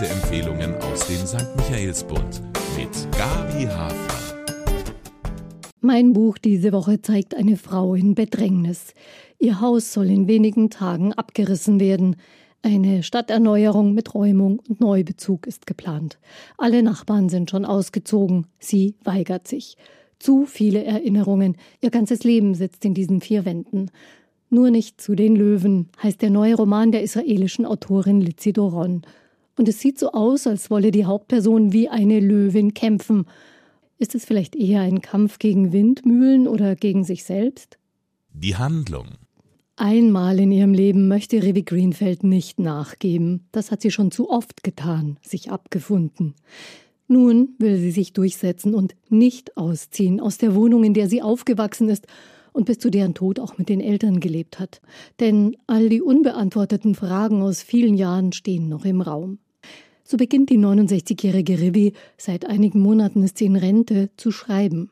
Leseempfehlungen aus dem St. Michaelsbund mit Gabi Hafner. Mein Buch diese Woche zeigt eine Frau in Bedrängnis. Ihr Haus soll in wenigen Tagen abgerissen werden. Eine Stadterneuerung mit Räumung und Neubezug ist geplant. Alle Nachbarn sind schon ausgezogen. Sie weigert sich. Zu viele Erinnerungen. Ihr ganzes Leben sitzt in diesen vier Wänden. Nur nicht zu den Löwen heißt der neue Roman der israelischen Autorin Lizi Doron. Und es sieht so aus, als wolle die Hauptperson wie eine Löwin kämpfen. Ist es vielleicht eher ein Kampf gegen Windmühlen oder gegen sich selbst? Die Handlung. Einmal in ihrem Leben möchte Revi Greenfeld nicht nachgeben. Das hat sie schon zu oft getan, sich abgefunden. Nun will sie sich durchsetzen und nicht ausziehen aus der Wohnung, in der sie aufgewachsen ist und bis zu deren Tod auch mit den Eltern gelebt hat. Denn all die unbeantworteten Fragen aus vielen Jahren stehen noch im Raum. So beginnt die 69-jährige Rivi, seit einigen Monaten ist sie in Rente, zu schreiben.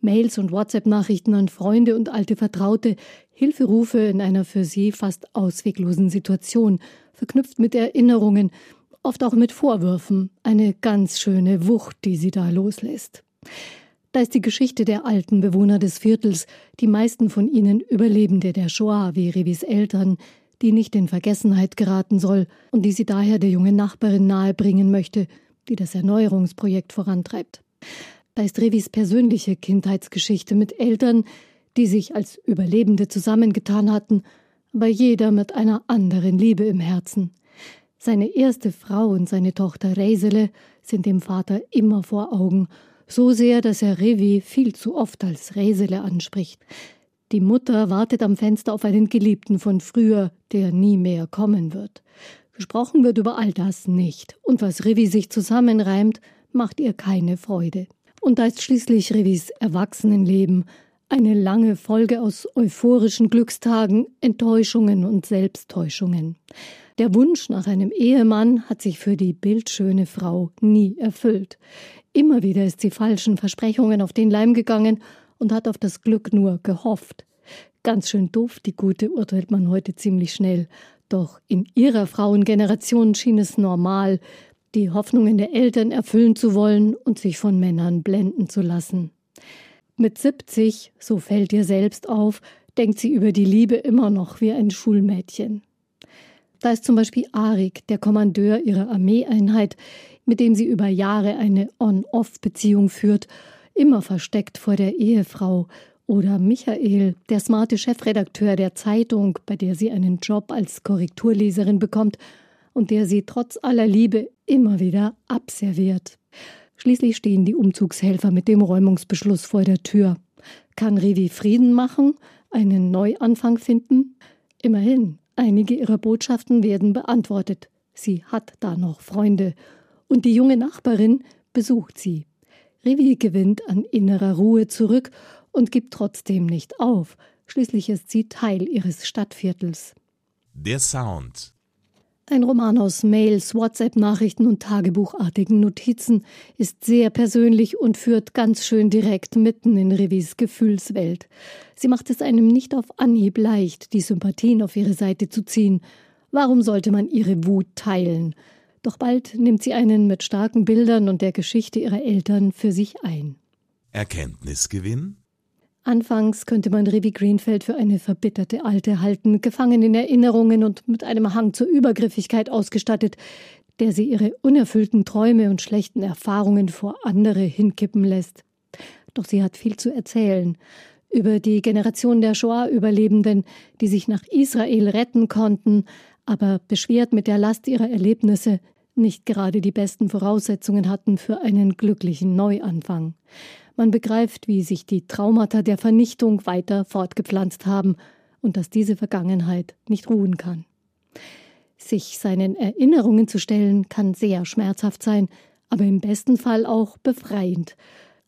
Mails und WhatsApp-Nachrichten an Freunde und alte Vertraute, Hilferufe in einer für sie fast ausweglosen Situation, verknüpft mit Erinnerungen, oft auch mit Vorwürfen, eine ganz schöne Wucht, die sie da loslässt. Da ist die Geschichte der alten Bewohner des Viertels, die meisten von ihnen Überlebende der Shoah wie Revis Eltern, die nicht in Vergessenheit geraten soll und die sie daher der jungen Nachbarin nahebringen möchte, die das Erneuerungsprojekt vorantreibt. Da ist Revis persönliche Kindheitsgeschichte mit Eltern, die sich als Überlebende zusammengetan hatten, aber jeder mit einer anderen Liebe im Herzen. Seine erste Frau und seine Tochter Reisele sind dem Vater immer vor Augen, so sehr, dass er Revi viel zu oft als Reisele anspricht. Die Mutter wartet am Fenster auf einen Geliebten von früher, der nie mehr kommen wird. Gesprochen wird über all das nicht, und was Revi sich zusammenreimt, macht ihr keine Freude. Und da ist schließlich Revis Erwachsenenleben eine lange Folge aus euphorischen Glückstagen, Enttäuschungen und Selbsttäuschungen. Der Wunsch nach einem Ehemann hat sich für die bildschöne Frau nie erfüllt. Immer wieder ist sie falschen Versprechungen auf den Leim gegangen und hat auf das Glück nur gehofft. Ganz schön doof, die Gute, urteilt man heute ziemlich schnell. Doch in ihrer Frauengeneration schien es normal, die Hoffnungen der Eltern erfüllen zu wollen und sich von Männern blenden zu lassen. Mit 70, so fällt ihr selbst auf, denkt sie über die Liebe immer noch wie ein Schulmädchen. Da ist zum Beispiel Arik, der Kommandeur ihrer Armeeeinheit, mit dem sie über Jahre eine On-Off-Beziehung führt, immer versteckt vor der Ehefrau, oder Michael, der smarte Chefredakteur der Zeitung, bei der sie einen Job als Korrekturleserin bekommt und der sie trotz aller Liebe immer wieder abserviert. Schließlich stehen die Umzugshelfer mit dem Räumungsbeschluss vor der Tür. Kann Rivi Frieden machen, einen Neuanfang finden? Immerhin, einige ihrer Botschaften werden beantwortet. Sie hat da noch Freunde. Und die junge Nachbarin besucht sie. Rivi gewinnt an innerer Ruhe zurück und gibt trotzdem nicht auf. Schließlich ist sie Teil ihres Stadtviertels. Der Sound ein Roman aus Mails, WhatsApp-Nachrichten und tagebuchartigen Notizen ist sehr persönlich und führt ganz schön direkt mitten in Revis Gefühlswelt. Sie macht es einem nicht auf Anhieb leicht, die Sympathien auf ihre Seite zu ziehen. Warum sollte man ihre Wut teilen? Doch bald nimmt sie einen mit starken Bildern und der Geschichte ihrer Eltern für sich ein. Erkenntnisgewinn? Anfangs könnte man Rivi Greenfeld für eine verbitterte Alte halten, gefangen in Erinnerungen und mit einem Hang zur Übergriffigkeit ausgestattet, der sie ihre unerfüllten Träume und schlechten Erfahrungen vor andere hinkippen lässt. Doch sie hat viel zu erzählen über die Generation der Shoah-Überlebenden, die sich nach Israel retten konnten, aber beschwert mit der Last ihrer Erlebnisse nicht gerade die besten Voraussetzungen hatten für einen glücklichen Neuanfang. Man begreift, wie sich die Traumata der Vernichtung weiter fortgepflanzt haben und dass diese Vergangenheit nicht ruhen kann. Sich seinen Erinnerungen zu stellen, kann sehr schmerzhaft sein, aber im besten Fall auch befreiend.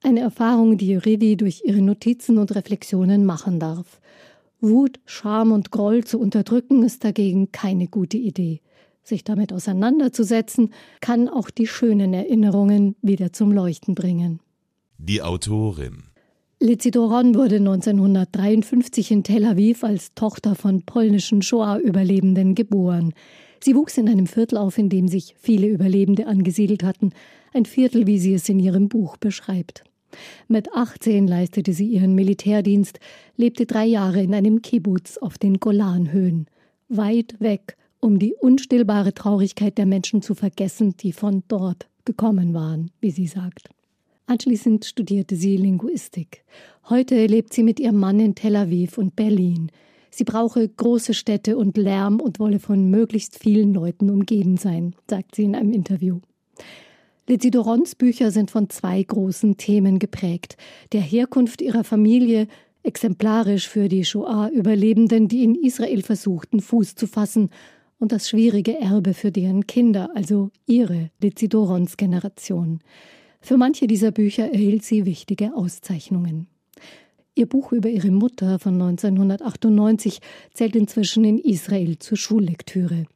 Eine Erfahrung, die Rivi durch ihre Notizen und Reflexionen machen darf. Wut, Scham und Groll zu unterdrücken ist dagegen keine gute Idee. Sich damit auseinanderzusetzen, kann auch die schönen Erinnerungen wieder zum Leuchten bringen. Die Autorin Lizi Doron wurde 1953 in Tel Aviv als Tochter von polnischen Shoah-Überlebenden geboren. Sie wuchs in einem Viertel auf, in dem sich viele Überlebende angesiedelt hatten, ein Viertel, wie sie es in ihrem Buch beschreibt. Mit 18 leistete sie ihren Militärdienst, lebte drei Jahre in einem Kibbutz auf den Golanhöhen, weit weg, um die unstillbare Traurigkeit der Menschen zu vergessen, die von dort gekommen waren, wie sie sagt. Anschließend studierte sie Linguistik. Heute lebt sie mit ihrem Mann in Tel Aviv und Berlin. Sie brauche große Städte und Lärm und wolle von möglichst vielen Leuten umgeben sein, sagt sie in einem Interview. Lizzie Dorons Bücher sind von zwei großen Themen geprägt. Der Herkunft ihrer Familie, exemplarisch für die Shoah-Überlebenden, die in Israel versuchten, Fuß zu fassen, und das schwierige Erbe für deren Kinder, also ihre Lizzie Dorons Generation. Für manche dieser Bücher erhielt sie wichtige Auszeichnungen. Ihr Buch über ihre Mutter von 1998 zählt inzwischen in Israel zur Schullektüre.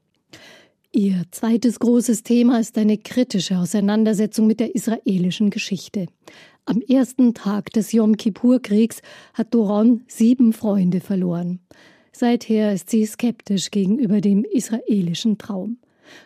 Ihr zweites großes Thema ist eine kritische Auseinandersetzung mit der israelischen Geschichte. Am ersten Tag des Yom Kippur-Kriegs hat Doron sieben Freunde verloren. Seither ist sie skeptisch gegenüber dem israelischen Traum.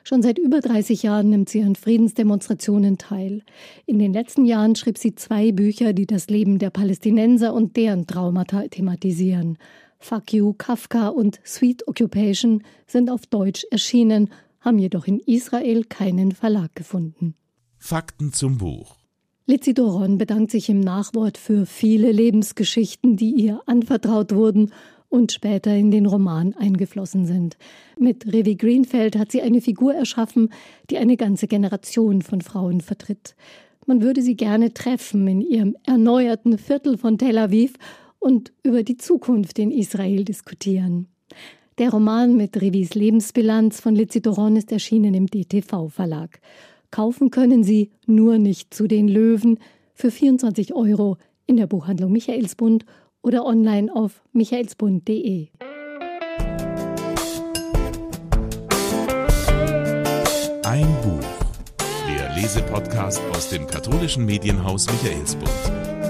Schon seit über 30 Jahren nimmt sie an Friedensdemonstrationen teil. In den letzten Jahren schrieb sie zwei Bücher, die das Leben der Palästinenser und deren Traumata thematisieren. Fuck You, Kafka und Sweet Occupation sind auf Deutsch erschienen haben jedoch in Israel keinen Verlag gefunden. Fakten zum Buch. Lizzie Doron bedankt sich im Nachwort für viele Lebensgeschichten, die ihr anvertraut wurden und später in den Roman eingeflossen sind. Mit Revi Greenfeld hat sie eine Figur erschaffen, die eine ganze Generation von Frauen vertritt. Man würde sie gerne treffen in ihrem erneuerten Viertel von Tel Aviv und über die Zukunft in Israel diskutieren. Der Roman mit Revis Lebensbilanz von Lizitoron ist erschienen im DTV-Verlag. Kaufen können Sie nur nicht zu den Löwen für 24 Euro in der Buchhandlung Michaelsbund oder online auf michaelsbund.de. Ein Buch. Der Lesepodcast aus dem katholischen Medienhaus Michaelsbund.